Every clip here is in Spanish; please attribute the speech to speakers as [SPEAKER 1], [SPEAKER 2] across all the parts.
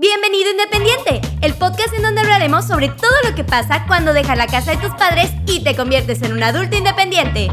[SPEAKER 1] Bienvenido Independiente, el podcast en donde hablaremos sobre todo lo que pasa cuando dejas la casa de tus padres y te conviertes en un adulto independiente.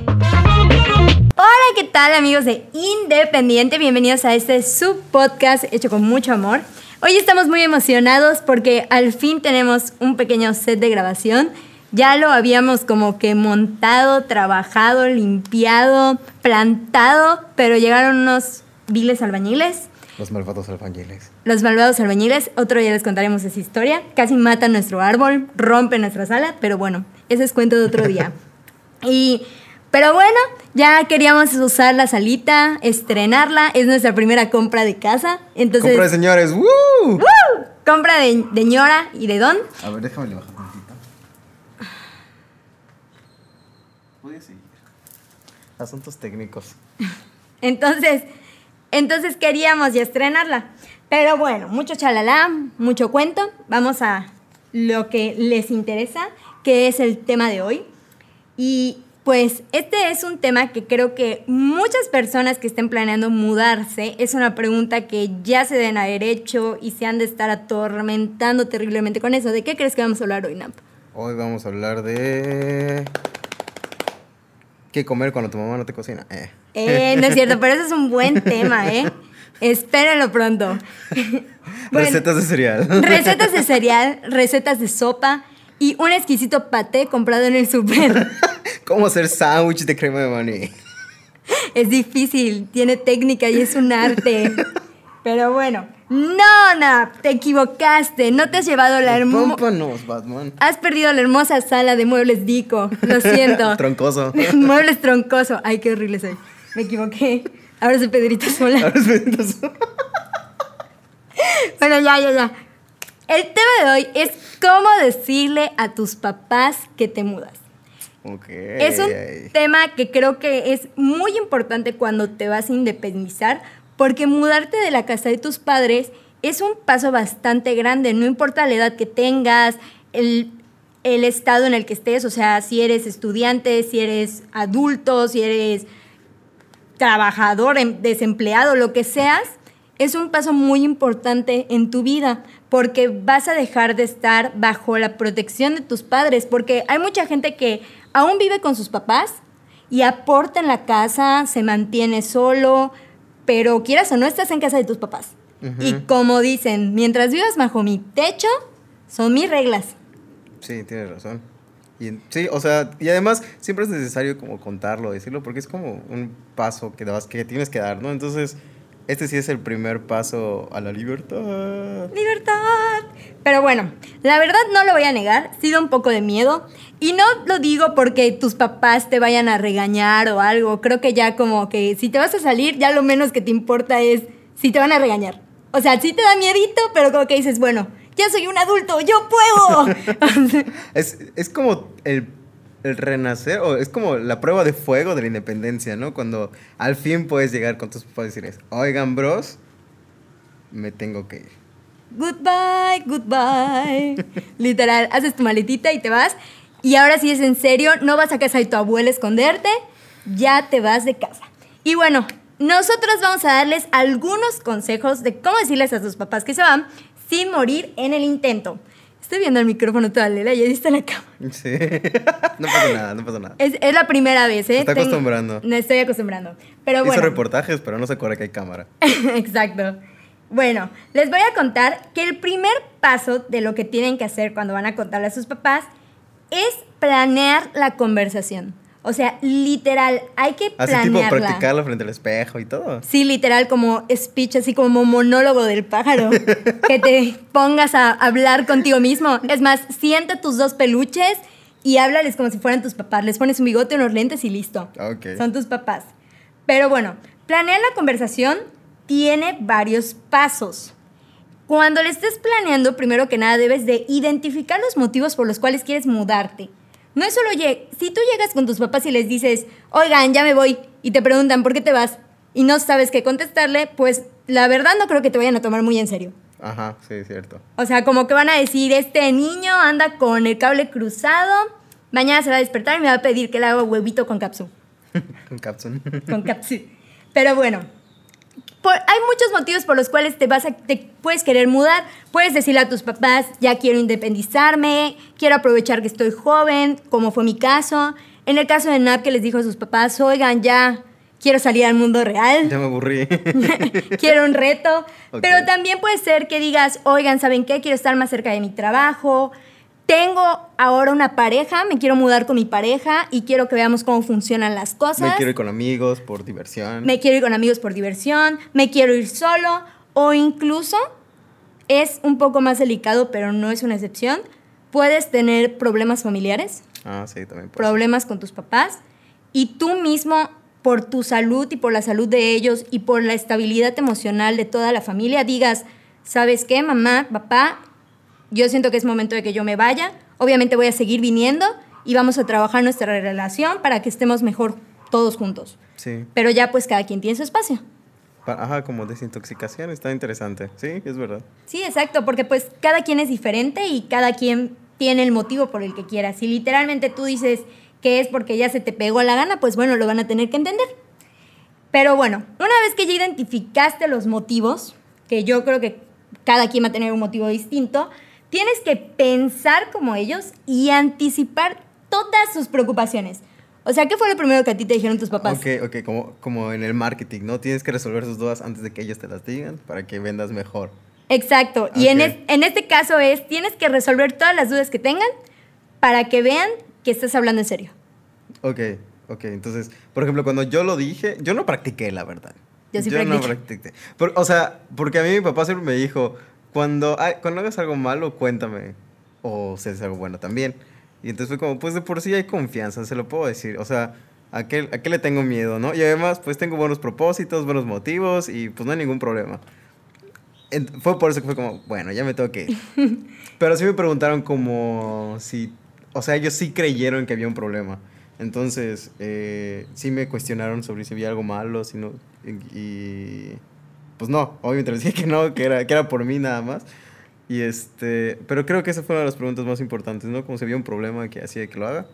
[SPEAKER 1] Hola, ¿qué tal amigos de Independiente? Bienvenidos a este subpodcast hecho con mucho amor. Hoy estamos muy emocionados porque al fin tenemos un pequeño set de grabación. Ya lo habíamos como que montado, trabajado, limpiado, plantado, pero llegaron unos viles albañiles
[SPEAKER 2] los malvados albañiles.
[SPEAKER 1] Los malvados albañiles, otro día les contaremos esa historia. Casi matan nuestro árbol, rompen nuestra sala, pero bueno, ese es cuento de otro día. y, pero bueno, ya queríamos usar la salita, estrenarla. Es nuestra primera compra de casa. Entonces,
[SPEAKER 2] compra de señores, ¡Woo!
[SPEAKER 1] ¡Woo! Compra de, de ñora y de don.
[SPEAKER 2] A ver, déjame le bajar tantito. Voy a seguir. Asuntos técnicos.
[SPEAKER 1] Entonces, entonces queríamos ya estrenarla. Pero bueno, mucho chalala, mucho cuento. Vamos a lo que les interesa, que es el tema de hoy. Y pues este es un tema que creo que muchas personas que estén planeando mudarse, es una pregunta que ya se deben haber hecho y se han de estar atormentando terriblemente con eso. ¿De qué crees que vamos a hablar hoy, Namp?
[SPEAKER 2] Hoy vamos a hablar de... ¿Qué comer cuando tu mamá no te cocina? Eh.
[SPEAKER 1] Eh, no es cierto, pero ese es un buen tema, ¿eh? Espérenlo pronto.
[SPEAKER 2] recetas de cereal.
[SPEAKER 1] Recetas de cereal, recetas de sopa y un exquisito paté comprado en el súper.
[SPEAKER 2] ¿Cómo hacer sándwich de crema de maní?
[SPEAKER 1] Es difícil, tiene técnica y es un arte. Pero bueno, no, no, te equivocaste. No te has llevado la hermosa.
[SPEAKER 2] Batman.
[SPEAKER 1] Has perdido la hermosa sala de muebles Dico. Lo siento.
[SPEAKER 2] troncoso.
[SPEAKER 1] muebles troncoso. Ay, qué horrible soy. Me equivoqué. Ahora soy Pedrito Sola.
[SPEAKER 2] Ahora soy Pedrito Sola.
[SPEAKER 1] bueno, ya, ya, ya. El tema de hoy es cómo decirle a tus papás que te mudas.
[SPEAKER 2] Okay.
[SPEAKER 1] Es un tema que creo que es muy importante cuando te vas a independizar, porque mudarte de la casa de tus padres es un paso bastante grande, no importa la edad que tengas, el, el estado en el que estés, o sea, si eres estudiante, si eres adulto, si eres trabajador, em, desempleado, lo que seas, es un paso muy importante en tu vida porque vas a dejar de estar bajo la protección de tus padres, porque hay mucha gente que aún vive con sus papás y aporta en la casa, se mantiene solo, pero quieras o no estás en casa de tus papás. Y como dicen, mientras vivas bajo mi techo, son mis reglas.
[SPEAKER 2] Sí, tienes razón. Y, sí, o sea, y además siempre es necesario como contarlo, decirlo, porque es como un paso que, que tienes que dar, ¿no? Entonces, este sí es el primer paso a la libertad.
[SPEAKER 1] ¡Libertad! Pero bueno, la verdad no lo voy a negar, sí da un poco de miedo. Y no lo digo porque tus papás te vayan a regañar o algo. Creo que ya como que si te vas a salir, ya lo menos que te importa es si te van a regañar. O sea, sí te da miedito, pero como que dices, bueno, ya soy un adulto, yo puedo.
[SPEAKER 2] es, como el, renacer, o es como la prueba de fuego de la independencia, ¿no? Cuando al fin puedes llegar con tus papás y decirles, oigan, bros, me tengo que ir.
[SPEAKER 1] Goodbye, goodbye. Literal, haces tu maletita y te vas. Y ahora sí es en serio, no vas a casa de tu abuela a esconderte, ya te vas de casa. Y bueno, nosotros vamos a darles algunos consejos de cómo decirles a tus papás que se van sin morir en el intento. Estoy viendo el micrófono toda lela, ya está la cama.
[SPEAKER 2] Sí. no pasa nada, no pasa nada.
[SPEAKER 1] Es, la primera vez, ¿eh?
[SPEAKER 2] Se está acostumbrando.
[SPEAKER 1] Me estoy acostumbrando. Pero bueno.
[SPEAKER 2] Hizo reportajes, pero no se acuerda que hay cámara.
[SPEAKER 1] Exacto. Bueno, les voy a contar que el primer paso de lo que tienen que hacer cuando van a contarle a sus papás es planear la conversación. O sea, literal, hay que planearla. Así tipo
[SPEAKER 2] practicarlo frente al espejo y todo.
[SPEAKER 1] Sí, literal, como speech, así como monólogo del pájaro. que te pongas a hablar contigo mismo. Es más, sienta tus dos peluches y háblales como si fueran tus papás. Les pones un bigote, unos lentes y listo.
[SPEAKER 2] Okay.
[SPEAKER 1] Son tus papás. Pero bueno, planear la conversación tiene varios pasos. Cuando le estés planeando, primero que nada debes de identificar los motivos por los cuales quieres mudarte. No es solo, si tú llegas con tus papás y les dices, oigan, ya me voy, y te preguntan por qué te vas, y no sabes qué contestarle, pues la verdad no creo que te vayan a tomar muy en serio.
[SPEAKER 2] Ajá, sí, es cierto.
[SPEAKER 1] O sea, como que van a decir, este niño anda con el cable cruzado, mañana se va a despertar y me va a pedir que le haga huevito con capsu.
[SPEAKER 2] con capsu.
[SPEAKER 1] con capsu. Pero bueno, hay muchos motivos por los cuales te, vas a, te puedes querer mudar. Puedes decirle a tus papás, ya quiero independizarme, quiero aprovechar que estoy joven, como fue mi caso. En el caso de Nap, que les dijo a sus papás, oigan, ya quiero salir al mundo real.
[SPEAKER 2] Ya me aburrí.
[SPEAKER 1] quiero un reto. Pero también puede ser que digas, oigan, ¿saben qué? Quiero estar más cerca de mi trabajo. Tengo ahora una pareja, me quiero mudar con mi pareja y quiero que veamos cómo funcionan las cosas.
[SPEAKER 2] Me quiero ir con amigos por diversión.
[SPEAKER 1] Me quiero ir con amigos por diversión, me quiero ir solo o incluso es un poco más delicado, pero no es una excepción. Puedes tener problemas familiares.
[SPEAKER 2] Ah, sí, también.
[SPEAKER 1] Problemas con tus papás y tú mismo por tu salud y por la salud de ellos y por la estabilidad emocional de toda la familia digas, ¿sabes qué, mamá, papá? Yo siento que es momento de que yo me vaya. Obviamente voy a seguir viniendo y vamos a trabajar nuestra relación para que estemos mejor todos juntos.
[SPEAKER 2] Sí.
[SPEAKER 1] Pero ya pues cada quien tiene su espacio.
[SPEAKER 2] Ajá, como desintoxicación, está interesante. Sí, es verdad.
[SPEAKER 1] Sí, exacto, porque pues cada quien es diferente y cada quien tiene el motivo por el que quiera. Si literalmente tú dices que es porque ya se te pegó la gana, pues bueno, lo van a tener que entender. Pero bueno, una vez que ya identificaste los motivos, que yo creo que cada quien va a tener un motivo distinto, Tienes que pensar como ellos y anticipar todas sus preocupaciones. O sea, ¿qué fue lo primero que a ti te dijeron tus papás?
[SPEAKER 2] Ok, ok, como, como en el marketing, ¿no? Tienes que resolver sus dudas antes de que ellos te las digan para que vendas mejor.
[SPEAKER 1] Exacto. Y en, en este caso es, tienes que resolver todas las dudas que tengan para que vean que estás hablando en serio.
[SPEAKER 2] Ok, ok. Entonces, por ejemplo, cuando yo lo dije, yo no practiqué, la verdad.
[SPEAKER 1] Yo sí
[SPEAKER 2] yo no practiqué. o sea, porque a mí mi papá siempre me dijo, cuando, cuando hagas algo malo, cuéntame. O si es algo bueno también. Y entonces fue como, pues de por sí hay confianza, se lo puedo decir. O sea, ¿a qué, ¿a qué le tengo miedo, no? Y además, pues tengo buenos propósitos, buenos motivos y pues no hay ningún problema. fue por eso que fue como, bueno, ya me tengo que ir. Pero sí me preguntaron como si, o sea, ellos sí creyeron que había un problema. Entonces, eh, sí me cuestionaron sobre si había algo malo, si no, y pues no, obviamente les dije que no, que era, que era por mí nada más. Y este, pero creo que esa fue una de las preguntas más importantes, ¿no? Como si había un problema que hacía que lo haga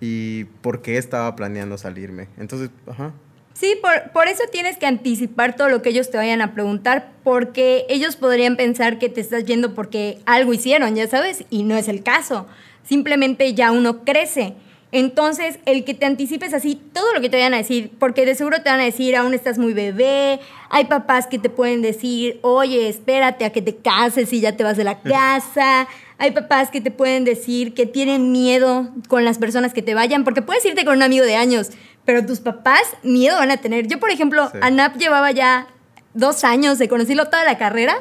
[SPEAKER 2] y por qué estaba planeando salirme. Entonces, ajá.
[SPEAKER 1] Sí, por, por, eso tienes que anticipar todo lo que ellos te vayan a preguntar, porque ellos podrían pensar que te estás yendo porque algo hicieron, ya sabes, y no es el caso. Simplemente ya uno crece. Entonces, el que te anticipes así todo lo que te vayan a decir, porque de seguro te van a decir, aún estás muy bebé, hay papás que te pueden decir, oye, espérate a que te cases y ya te vas de la casa, hay papás que te pueden decir que tienen miedo con las personas que te vayan, porque puedes irte con un amigo de años, pero tus papás miedo van a tener. Yo, por ejemplo, a Nap llevaba ya dos años de conocerlo toda la carrera.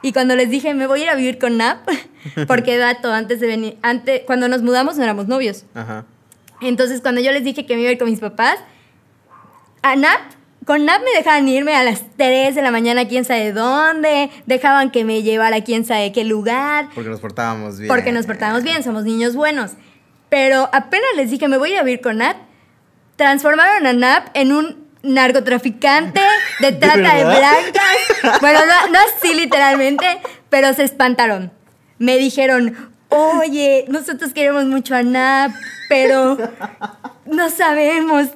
[SPEAKER 1] Y cuando les dije, me voy a ir a vivir con Nap, porque dato, antes de venir, antes, cuando nos mudamos no éramos novios. Ajá. Entonces, cuando yo les dije que me iba a ir con mis papás, a Nap, con Nap me dejaban irme a las 3 de la mañana, quién sabe dónde, dejaban que me llevara a quién sabe qué lugar.
[SPEAKER 2] Porque nos portábamos bien.
[SPEAKER 1] Porque nos portábamos bien, somos niños buenos. Pero apenas les dije, me voy a ir vivir con Nap, transformaron a Nap en un narcotraficante de trata de, blancas. Bueno, no, no así literalmente, pero se espantaron. Me dijeron, oye, nosotros queremos mucho a Nap, pero no sabemos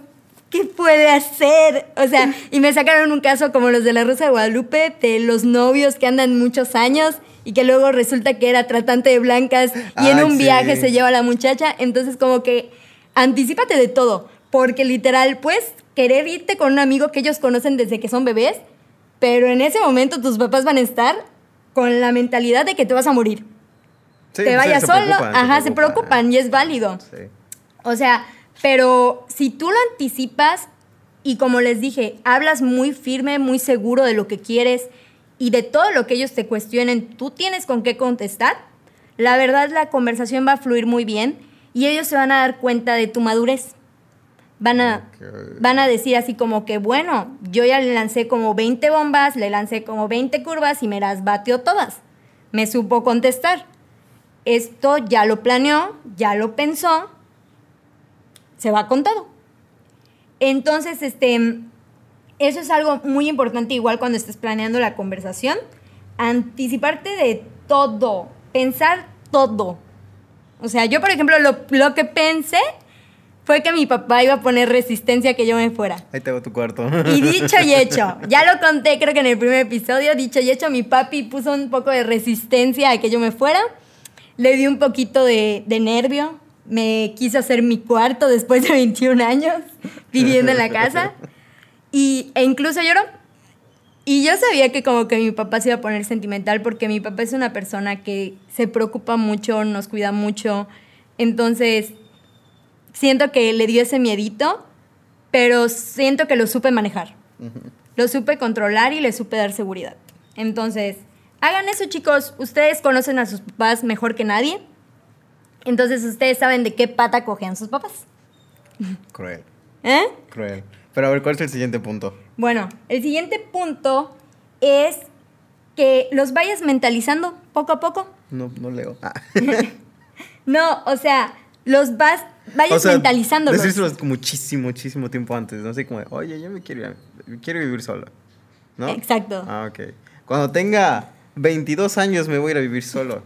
[SPEAKER 1] qué puede hacer. O sea, y me sacaron un caso como los de la Rosa de Guadalupe, de los novios que andan muchos años y que luego resulta que era tratante de blancas y en un viaje se lleva a la muchacha. Entonces, como que anticipate de todo, porque literal, puedes querer irte con un amigo que ellos conocen desde que son bebés, pero en ese momento tus papás van a estar con la mentalidad de que te vas a morir te vayas solo, ajá, se preocupan, y es válido. O sea, pero si tú lo anticipas y como les dije, hablas muy firme, muy seguro de lo que quieres y de todo lo que ellos te cuestionen, tú tienes con qué contestar, la verdad la conversación va a fluir muy bien y ellos se van a dar cuenta de tu madurez. Van a, van a decir así como que, bueno, yo ya le lancé como 20 bombas, le lancé como 20 curvas y me las batió todas. Me supo contestar esto ya lo planeó, ya lo pensó, se va contado. Entonces, este, eso es algo muy importante igual cuando estés planeando la conversación, anticiparte de todo, pensar todo. O sea, yo por ejemplo lo, lo que pensé fue que mi papá iba a poner resistencia a que yo me fuera.
[SPEAKER 2] Ahí te tu cuarto.
[SPEAKER 1] Y dicho y hecho, ya lo conté creo que en el primer episodio, dicho y hecho, mi papi puso un poco de resistencia a que yo me fuera. Le di un poquito de, de nervio. Me quiso hacer mi cuarto después de 21 años viviendo en la casa. Y, e incluso lloró. Y yo sabía que como que mi papá se iba a poner sentimental porque mi papá es una persona que se preocupa mucho, nos cuida mucho. Entonces, siento que le dio ese miedito, pero siento que lo supe manejar. Lo supe controlar y le supe dar seguridad. Entonces, hagan eso chicos, ustedes conocen a sus papás mejor que nadie. Entonces ustedes saben de qué pata cogen sus papás.
[SPEAKER 2] Cruel.
[SPEAKER 1] ¿Eh?
[SPEAKER 2] Cruel. Pero a ver, ¿cuál es el siguiente punto?
[SPEAKER 1] Bueno, el siguiente punto es que los vayas mentalizando poco a poco.
[SPEAKER 2] No, no leo. Ah.
[SPEAKER 1] no, o sea, los vas, vayas
[SPEAKER 2] O sea,
[SPEAKER 1] mentalizándolos.
[SPEAKER 2] Decírselos muchísimo, muchísimo tiempo antes, ¿no? Así como, oye, yo me quiero, ir- quiero vivir solo, ¿no?
[SPEAKER 1] Exacto.
[SPEAKER 2] Ah, ok. Cuando tenga 22 años me voy a ir a vivir solo.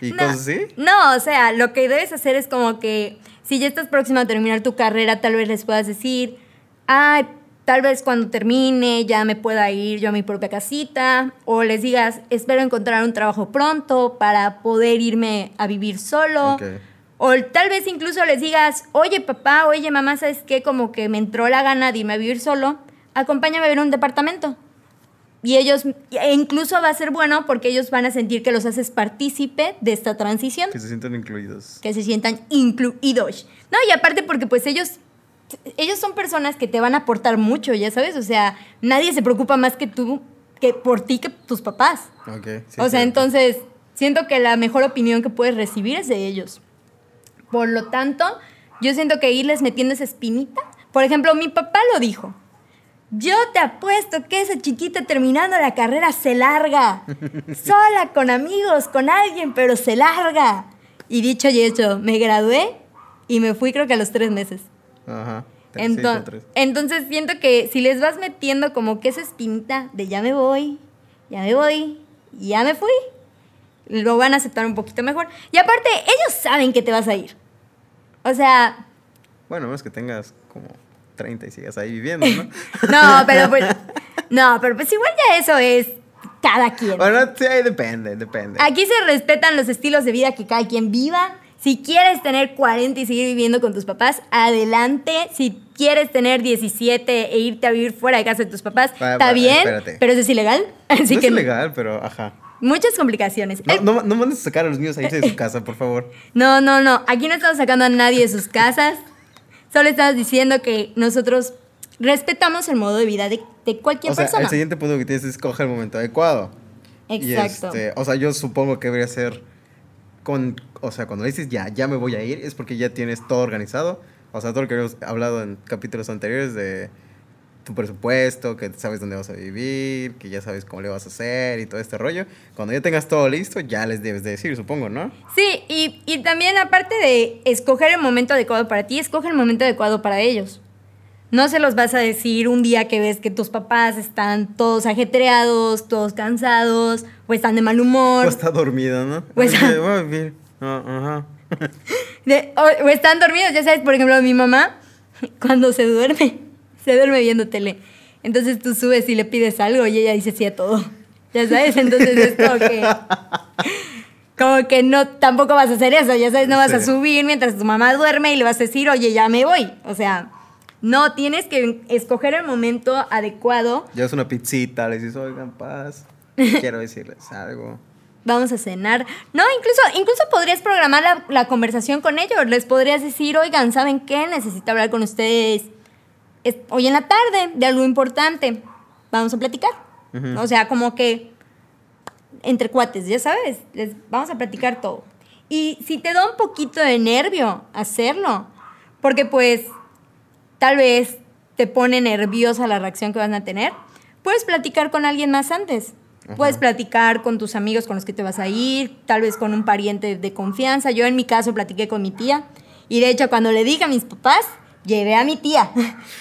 [SPEAKER 2] ¿Y
[SPEAKER 1] no,
[SPEAKER 2] cosas así?
[SPEAKER 1] No, o sea, lo que debes hacer es como que si ya estás próxima a terminar tu carrera, tal vez les puedas decir, ay, tal vez cuando termine ya me pueda ir yo a mi propia casita, o les digas, espero encontrar un trabajo pronto para poder irme a vivir solo. O tal vez incluso les digas, oye papá, oye mamá, ¿sabes qué? Como que me entró la gana de irme a vivir solo, acompáñame a ver un departamento. Y ellos, e incluso va a ser bueno porque ellos van a sentir que los haces partícipe de esta transición,
[SPEAKER 2] Que se sientan incluidos.
[SPEAKER 1] que se sientan incluidos. No, y aparte porque pues ellos, ellos son personas que te van a aportar mucho, ya sabes, o sea, nadie se preocupa más que tú, que por ti que tus papás.
[SPEAKER 2] Ok. sí,
[SPEAKER 1] o sea, entonces siento que la mejor opinión que puedes recibir es de ellos. Por lo tanto, yo siento que irles metiendo esa espinita. Por ejemplo, mi papá lo dijo. Yo te apuesto que esa chiquita terminando la carrera se larga. Sola, con amigos, con alguien, pero se larga. Y dicho y hecho, me gradué y me fui creo que a los tres meses.
[SPEAKER 2] Ajá. Tres, sí,
[SPEAKER 1] Enton-
[SPEAKER 2] son tres.
[SPEAKER 1] entonces siento que si les vas metiendo como que esa espinita de ya me voy, ya me voy, ya me fui, lo van a aceptar un poquito mejor. Y aparte, ellos saben que te vas a ir. O sea,
[SPEAKER 2] Bueno, no es que tengas como 30 y sigas ahí viviendo, ¿no?
[SPEAKER 1] no, pero pues, no, pero pues igual ya eso es cada quien.
[SPEAKER 2] bueno, sí, ahí depende, depende.
[SPEAKER 1] Aquí se respetan los estilos de vida que cada quien viva. Si quieres tener 40 y seguir viviendo con tus papás, adelante. Si quieres tener 17 e irte a vivir fuera de casa de tus papás, está bien,
[SPEAKER 2] espérate.
[SPEAKER 1] pero eso es ilegal. Así
[SPEAKER 2] no
[SPEAKER 1] que
[SPEAKER 2] es ilegal, pero ajá.
[SPEAKER 1] muchas complicaciones.
[SPEAKER 2] No, no, no mandes a sacar a los niños a irse de su casa, por favor.
[SPEAKER 1] no, no, no. Aquí no estamos sacando a nadie de sus casas. Solo estamos diciendo que nosotros respetamos el modo de vida de, de cualquier
[SPEAKER 2] O sea,
[SPEAKER 1] persona.
[SPEAKER 2] el siguiente punto que tienes es escoger el momento adecuado.
[SPEAKER 1] Exacto.
[SPEAKER 2] este, o sea, yo supongo que debería ser con, o sea, cuando le dices ya, ya me voy a ir, es porque ya tienes todo organizado. O sea, todo lo que habíamos hablado en capítulos anteriores de tu presupuesto, que sabes dónde vas a vivir, que ya sabes cómo le vas a hacer y todo este rollo. Cuando ya tengas todo listo, ya les debes de decir, supongo, ¿no?
[SPEAKER 1] Sí, y, y también aparte de escoger el momento adecuado para ti, escoge el momento adecuado para ellos. No se los vas a decir un día que ves que tus papás están todos ajetreados, todos cansados, o están de mal humor,
[SPEAKER 2] O está dormido, ¿no? A vivir. Ah, ajá.
[SPEAKER 1] de- o, o están dormidos. Ya sabes, por ejemplo, mi mamá, cuando se duerme, se duerme viendo tele. Entonces tú subes y le pides algo y ella dice sí a todo. Ya sabes, entonces es como que... Como que no, tampoco vas a hacer eso, ya sabes, no vas a subir mientras tu mamá duerme y le vas a decir, oye, ya me voy. O sea, no, tienes que escoger el momento adecuado.
[SPEAKER 2] Ya es una pizzita, les dices, oigan, paz. Quiero decirles algo.
[SPEAKER 1] Vamos a cenar. No, incluso, incluso podrías programar la, la conversación con ellos. Les podrías decir, oigan, ¿saben qué? Necesito hablar con ustedes es- hoy en la tarde de algo importante. Vamos a platicar.
[SPEAKER 2] Ujú.
[SPEAKER 1] O sea, como que entre cuates, ya sabes, les vamos a platicar todo. Y si te da un poquito de nervio hacerlo, porque pues tal vez te pone nerviosa la reacción que van a tener, puedes platicar con alguien más antes.
[SPEAKER 2] Ajá.
[SPEAKER 1] Puedes platicar con tus amigos con los que te vas a ir, tal vez con un pariente de confianza. Yo en mi caso platiqué con mi tía y de hecho cuando le dije a mis papás, llevé a mi tía.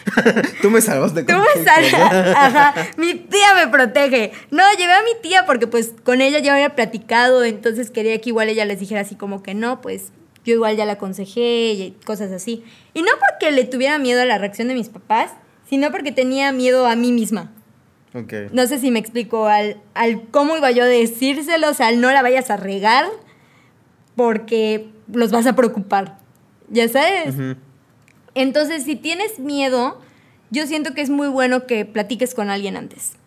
[SPEAKER 2] Tú me salvaste
[SPEAKER 1] Tú
[SPEAKER 2] con
[SPEAKER 1] me
[SPEAKER 2] tus
[SPEAKER 1] sal-
[SPEAKER 2] cosas.
[SPEAKER 1] Ajá, mi tía me protege. No, llevé a mi tía porque pues con ella ya había platicado, entonces quería que igual ella les dijera así como que no, pues Yo igual ya la aconsejé y cosas así. Y no porque le tuviera miedo a la reacción de mis papás, sino porque tenía miedo a mí misma.
[SPEAKER 2] Ok.
[SPEAKER 1] No sé si me explico al, al cómo iba yo a decírselos, al no la vayas a regar, porque los vas a preocupar. ¿Ya sabes?
[SPEAKER 2] Ujú.
[SPEAKER 1] Entonces, si tienes miedo, yo siento que es muy bueno que platiques con alguien antes.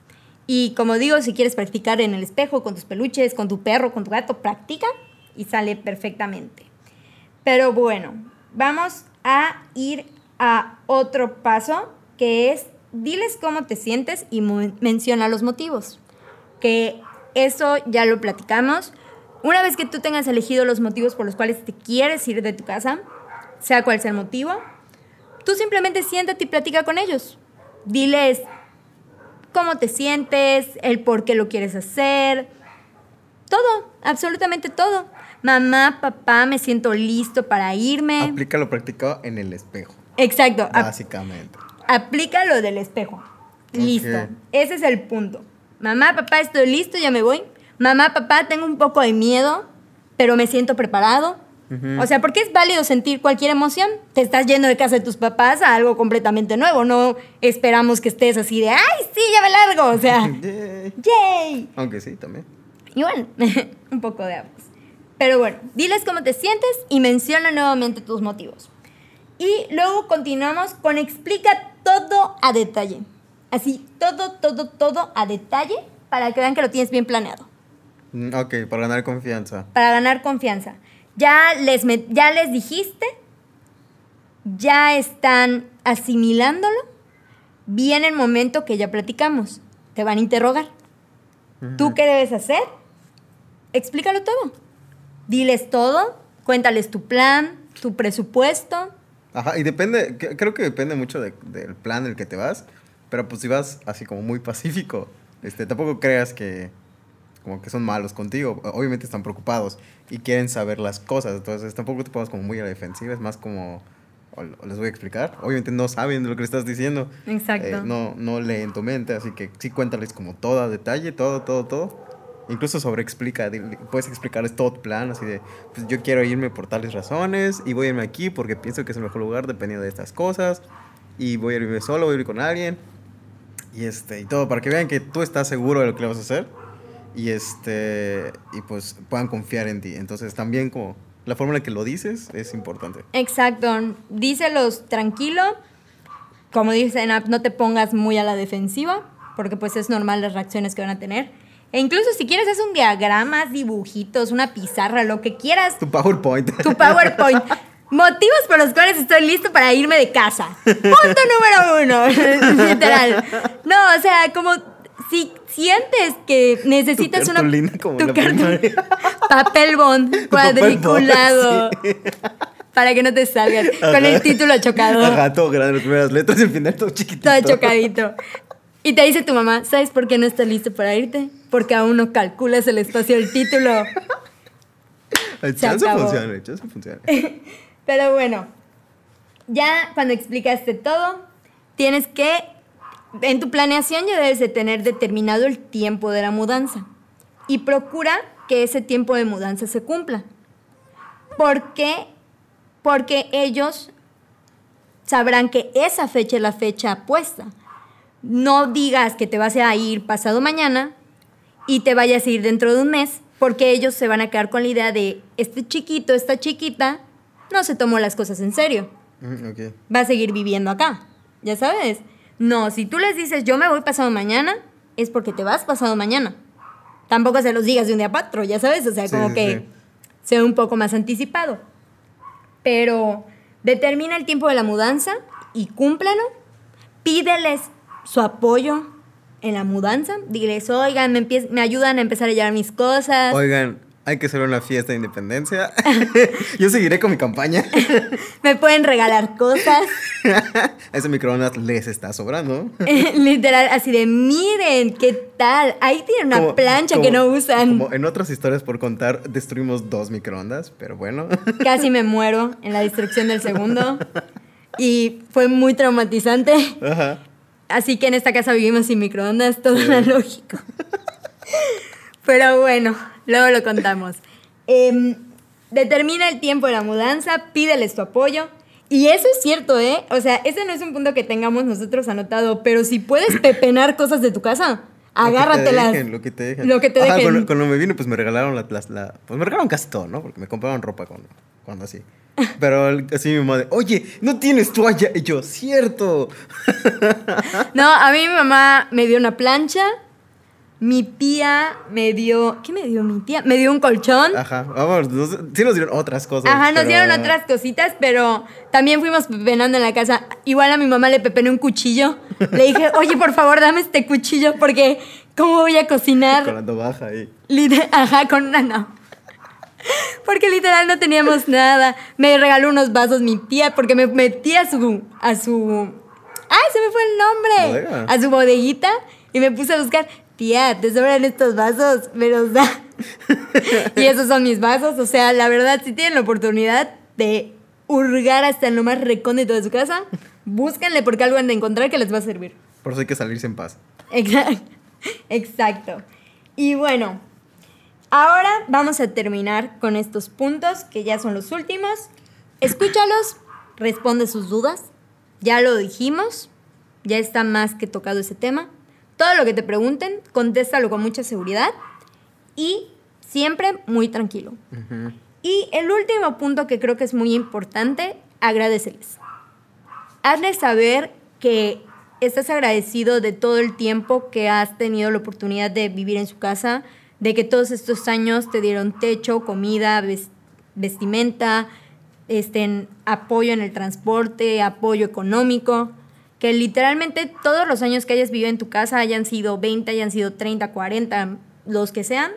[SPEAKER 1] Y como digo, si quieres practicar en el espejo, con tus peluches, con tu perro, con tu gato, practica y sale perfectamente. Pero bueno, vamos a ir a otro paso que es diles cómo te sientes y menciona los motivos. Que eso ya lo platicamos. Una vez que tú tengas elegido los motivos por los cuales te quieres ir de tu casa, sea cual sea el motivo, tú simplemente siéntate y platica con ellos. Diles cómo te sientes, el por qué lo quieres hacer, todo, absolutamente todo. Mamá, papá, me siento listo para irme.
[SPEAKER 2] Aplica lo practicado en el espejo,
[SPEAKER 1] Exacto,
[SPEAKER 2] básicamente.
[SPEAKER 1] aplica lo del espejo. Listo, ese es el punto. Mamá, papá, estoy listo, ya me voy. Mamá, papá, tengo un poco de miedo, pero me siento preparado. O sea, porque es válido sentir cualquier emoción. Te estás yendo de casa de tus papás a algo completamente nuevo. No esperamos que estés así de, ay, sí, ya me largo. O sea,
[SPEAKER 2] Yay.
[SPEAKER 1] ¡yay!
[SPEAKER 2] Aunque sí, también.
[SPEAKER 1] Y bueno, un poco de ambos. Pero bueno, diles cómo te sientes y menciona nuevamente tus motivos. Y luego continuamos con explica todo a detalle. Así, todo, todo, todo a detalle para que vean que lo tienes bien planeado.
[SPEAKER 2] Mm, Ok, para ganar confianza.
[SPEAKER 1] Para ganar confianza. Ya les, ya les dijiste, ya están asimilándolo. Viene el momento que ya platicamos. Te van a interrogar. ¿Tú qué debes hacer? Explícalo todo. Diles todo, cuéntales tu plan, tu presupuesto.
[SPEAKER 2] Ajá, y depende, creo que depende mucho de- del plan el que te vas, pero pues si vas así como muy pacífico, este, tampoco creas que como que son malos contigo, obviamente están preocupados y quieren saber las cosas, entonces tampoco te pongas como muy a la defensiva, es más como, o- les voy a explicar, obviamente no saben lo que estás diciendo,
[SPEAKER 1] Exacto.
[SPEAKER 2] Eh, no, no leen tu mente, así que sí cuéntales como todo a detalle, todo, todo, todo. Incluso sobre explica, dile- puedes explicarles todo tu plan, así de, pues yo quiero irme por tales razones y voy a irme aquí porque pienso que es el mejor lugar dependiendo de estas cosas y voy a irme solo, voy a ir con alguien y este y todo para que vean que tú estás seguro de lo que le vas a hacer y este y pues puedan confiar en ti. Entonces también como la forma en la que lo dices es importante.
[SPEAKER 1] Exacto. Díselos tranquilo. Como dicen, no te pongas muy a la defensiva, porque pues es normal las reacciones que van a tener. E incluso si quieres es un diagrama, dibujitos, una pizarra, lo que quieras,
[SPEAKER 2] Tu PowerPoint.
[SPEAKER 1] tu PowerPoint. Motivos por los cuales estoy listo para irme de casa. Punto número uno. Literal. No, o sea, como si sientes que necesitas una.
[SPEAKER 2] cartulina como
[SPEAKER 1] tu
[SPEAKER 2] en la
[SPEAKER 1] cartu-
[SPEAKER 2] primaria.
[SPEAKER 1] Papel bond cuadriculado.
[SPEAKER 2] Papel bond,
[SPEAKER 1] Para que no te salgas. Con el título chocado.
[SPEAKER 2] Ajá, todo grande, las primeras letras y al final todo chiquitito.
[SPEAKER 1] Todo chocadito. Y te dice tu mamá, ¿sabes por qué no estás listo para irte? Porque aún no calculas el espacio del título.
[SPEAKER 2] El chance funciona, el chance funciona.
[SPEAKER 1] Pero bueno, ya cuando explicaste todo, tienes que, en tu planeación ya debes de tener determinado el tiempo de la mudanza. Y procura que ese tiempo de mudanza se cumpla. ¿Por qué? Porque ellos sabrán que esa fecha es la fecha puesta. No digas que te vas a ir pasado mañana y te vayas a ir dentro de un mes, porque ellos se van a quedar con la idea de este chiquito, esta chiquita, no se tomó las cosas en serio,
[SPEAKER 2] Mm,
[SPEAKER 1] va a seguir viviendo acá, ¿ya sabes? No, si tú les dices yo me voy pasado mañana, es porque te vas pasado mañana. Tampoco se los digas de un día para otro, ya sabes, o sea,
[SPEAKER 2] Sí,
[SPEAKER 1] como
[SPEAKER 2] sí,
[SPEAKER 1] que
[SPEAKER 2] sí.
[SPEAKER 1] sea un poco más anticipado. Pero determina el tiempo de la mudanza y cúmplelo. Pídeles su apoyo en la mudanza. Diles, oigan, me, me ayudan a empezar a llevar mis cosas.
[SPEAKER 2] Oigan, hay que hacer una fiesta de independencia. Yo seguiré con mi campaña.
[SPEAKER 1] Me pueden regalar cosas.
[SPEAKER 2] Ese microondas les está sobrando.
[SPEAKER 1] Literal, así de, miren, ¿qué tal? Ahí tienen una
[SPEAKER 2] Como-
[SPEAKER 1] plancha
[SPEAKER 2] como-
[SPEAKER 1] que no usan.
[SPEAKER 2] Como en otras historias por contar, destruimos dos microondas, pero bueno.
[SPEAKER 1] Casi me muero en la destrucción del segundo. Y fue muy traumatizante.
[SPEAKER 2] Ajá.
[SPEAKER 1] Así que en esta casa vivimos sin microondas, todo analógico. Pero bueno, luego lo contamos. Em, determina el tiempo de la mudanza, pídeles tu apoyo. Y eso es cierto, ¿eh? O sea, ese no es un punto que tengamos nosotros anotado, pero si puedes pepenar cosas de tu casa, agárratelas.
[SPEAKER 2] Lo que te dejen.
[SPEAKER 1] Lo que te dejen.
[SPEAKER 2] Cuando, cuando me vine, pues me regalaron la, las- la- Pues me regalaron casi todo, ¿no? Porque me compraron ropa cuando, cuando así. Pero así mi madre, oye, no tienes toalla. Y yo, cierto.
[SPEAKER 1] No, a mí mi mamá me dio una plancha, mi tía me dio... ¿Qué me dio mi tía? Me dio un colchón.
[SPEAKER 2] Ajá, vamos, nos- sí nos dieron otras cosas.
[SPEAKER 1] Ajá, nos
[SPEAKER 2] pero-
[SPEAKER 1] dieron otras cositas, pero también fuimos pepenando en la casa. Igual a mi mamá le pepené un cuchillo. Le dije, oye, por favor, dame este cuchillo porque ¿cómo voy a
[SPEAKER 2] Con
[SPEAKER 1] cocinar?
[SPEAKER 2] la navaja ahí.
[SPEAKER 1] Ajá, con una no. Porque literal no teníamos nada. Me regaló unos vasos mi tía porque me metí a su... A su ¡Ay, se me fue el nombre!
[SPEAKER 2] Bodega.
[SPEAKER 1] A su bodeguita y me puse a buscar. Tía, te sobran estos vasos, me los da. y esos son mis vasos. O sea, la verdad, si tienen la oportunidad de hurgar hasta en lo más recóndito de su casa, búsquenle porque algo han de encontrar que les va a servir.
[SPEAKER 2] Por eso hay que salirse en paz.
[SPEAKER 1] Exacto. Exacto. Y bueno, ahora vamos a terminar con estos puntos que ya son los últimos. Escúchalos, responde sus dudas. Ya lo dijimos, ya está más que tocado ese tema. Todo lo que te pregunten, contéstalo con mucha seguridad y siempre muy tranquilo. Y el último punto que creo que es muy importante, agradeceles. Hazles saber que estás agradecido de todo el tiempo que has tenido la oportunidad de vivir en su casa, de que todos estos años te dieron techo, comida, ves- vestimenta, este, apoyo en el transporte, apoyo económico, que literalmente todos los años que hayas vivido en tu casa, hayan sido 20, hayan sido 30, 40, los que sean,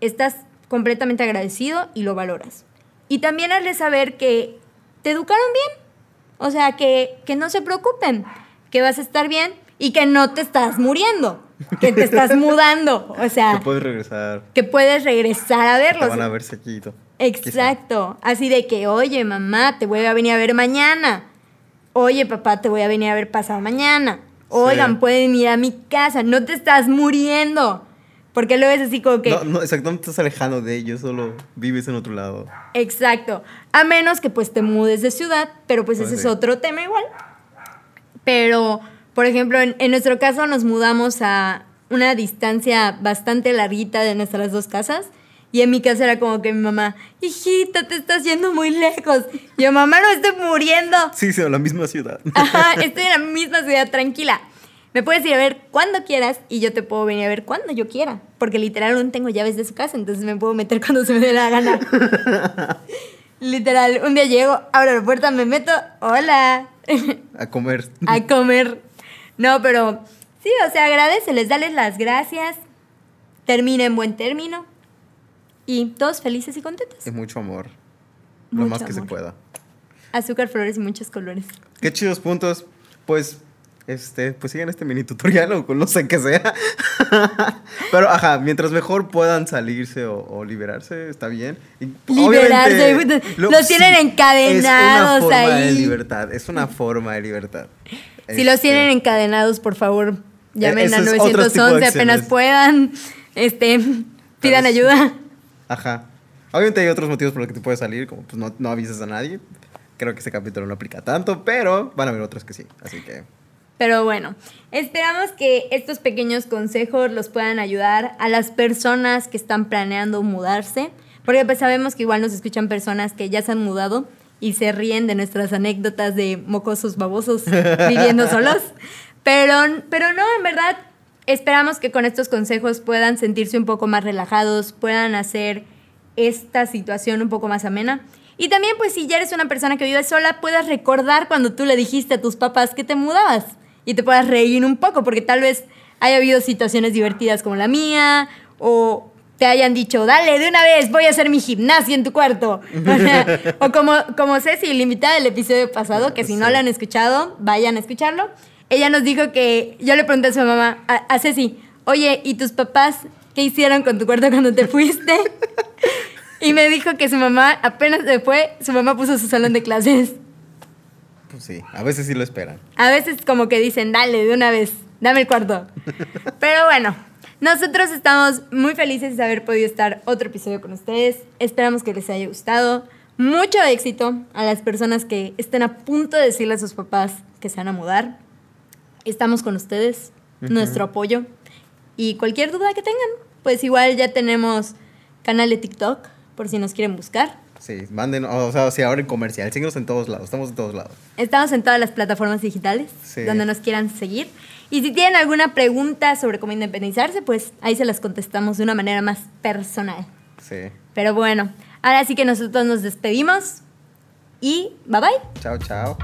[SPEAKER 1] estás completamente agradecido y lo valoras. Y también hazle saber que te educaron bien. O sea, que, que no se preocupen, que vas a estar bien y que no te estás muriendo, que te estás mudando. O sea,
[SPEAKER 2] Que puedes regresar.
[SPEAKER 1] que puedes regresar a
[SPEAKER 2] Te
[SPEAKER 1] verlos.
[SPEAKER 2] van a ver sequito.
[SPEAKER 1] Exacto. Así de que, oye, mamá, te voy a venir a ver mañana. Oye, papá, te voy a venir a ver pasado mañana. Oigan,
[SPEAKER 2] Sí.
[SPEAKER 1] pueden ir a mi casa. No te estás muriendo. Porque luego es así como que...
[SPEAKER 2] No, no, exacto, no te estás alejando de ellos, solo vives en otro lado.
[SPEAKER 1] Exacto. A menos que pues te mudes de ciudad, pero pues
[SPEAKER 2] Pues
[SPEAKER 1] ese es otro tema igual. Pero, por ejemplo, en, en nuestro caso nos mudamos a una distancia bastante larguita de nuestras dos casas. Y en mi casa era como que mi mamá, hijita, te estás yendo muy lejos. Yo, mamá, no estoy muriendo.
[SPEAKER 2] Sí, sí, la misma ciudad.
[SPEAKER 1] Ajá, estoy en la misma ciudad, tranquila. Me puedes ir a ver cuando quieras y yo te puedo venir a ver cuando yo quiera. Porque literal no tengo llaves de su casa, entonces me puedo meter cuando se me dé la gana. literal, un día llego, abro la puerta, me meto, hola,
[SPEAKER 2] A comer.
[SPEAKER 1] a comer. No, pero sí, o sea, agradeceles, dales las gracias, termina en buen término y todos felices y contentos.
[SPEAKER 2] Y mucho amor. Lo
[SPEAKER 1] Mucho
[SPEAKER 2] más que se
[SPEAKER 1] amor.
[SPEAKER 2] pueda.
[SPEAKER 1] Azúcar, flores y muchos colores.
[SPEAKER 2] Qué chidos puntos. Pues, este, pues sigan este mini tutorial o con no sé qué sea. Pero, ajá, mientras mejor puedan salirse o, o liberarse, está bien. Y,
[SPEAKER 1] Liberarse,
[SPEAKER 2] obviamente,
[SPEAKER 1] los tienen encadenados
[SPEAKER 2] es una forma de
[SPEAKER 1] ahí.
[SPEAKER 2] libertad. Es una forma de libertad.
[SPEAKER 1] Si los
[SPEAKER 2] Este,
[SPEAKER 1] tienen encadenados, por favor, llamen
[SPEAKER 2] ese
[SPEAKER 1] a
[SPEAKER 2] es otro tipo de
[SPEAKER 1] 911 apenas puedan. Este, pidan
[SPEAKER 2] sí.
[SPEAKER 1] ayuda.
[SPEAKER 2] Ajá. Obviamente hay otros motivos por los que te puedes salir, como pues no, no avisas a nadie. Creo que este capítulo no aplica tanto, pero van a haber otros que sí. Así que.
[SPEAKER 1] Pero bueno, esperamos que estos pequeños consejos los puedan ayudar a las personas que están planeando mudarse, porque pues sabemos que igual nos escuchan personas que ya se han mudado y se ríen de nuestras anécdotas de mocosos babosos viviendo solos. Pero, pero no, en verdad, esperamos que con estos consejos puedan sentirse un poco más relajados, puedan hacer esta situación un poco más amena. Y también, pues, si ya eres una persona que vive sola, puedas recordar cuando tú le dijiste a tus papás que te mudabas y te puedas reír un poco, porque tal vez haya habido situaciones divertidas como la mía, o te hayan dicho, dale, de una vez, voy a hacer mi gimnasia en tu cuarto. O, sea, o como, como Ceci, la invitada del episodio pasado, que si no la han escuchado, vayan a escucharlo. Ella nos dijo que, yo le pregunté a su mamá, a, a Ceci, oye, ¿y tus papás qué hicieron con tu cuarto cuando te fuiste? Y me dijo que su mamá, apenas se fue, su mamá puso su salón de clases.
[SPEAKER 2] Pues sí, a veces sí lo esperan.
[SPEAKER 1] A veces como que dicen, dale, de una vez, dame el cuarto. Pero bueno, Nosotros estamos muy felices de haber podido estar otro episodio con ustedes. Esperamos que les haya gustado. Mucho éxito a las personas que estén a punto de decirle a sus papás que se van a mudar. Estamos con ustedes, nuestro apoyo. Y cualquier duda que tengan, pues igual ya tenemos canal de TikTok por si nos quieren buscar.
[SPEAKER 2] Sí, manden, o sea, si ahora en comercial, síguenos en todos lados, estamos en todos lados.
[SPEAKER 1] Estamos en todas las plataformas digitales donde nos quieran seguir. Y si tienen alguna pregunta sobre cómo independizarse, pues ahí se las contestamos de una manera más personal.
[SPEAKER 2] Sí.
[SPEAKER 1] Pero bueno, ahora sí que nosotros nos despedimos y bye bye.
[SPEAKER 2] Chao, chao.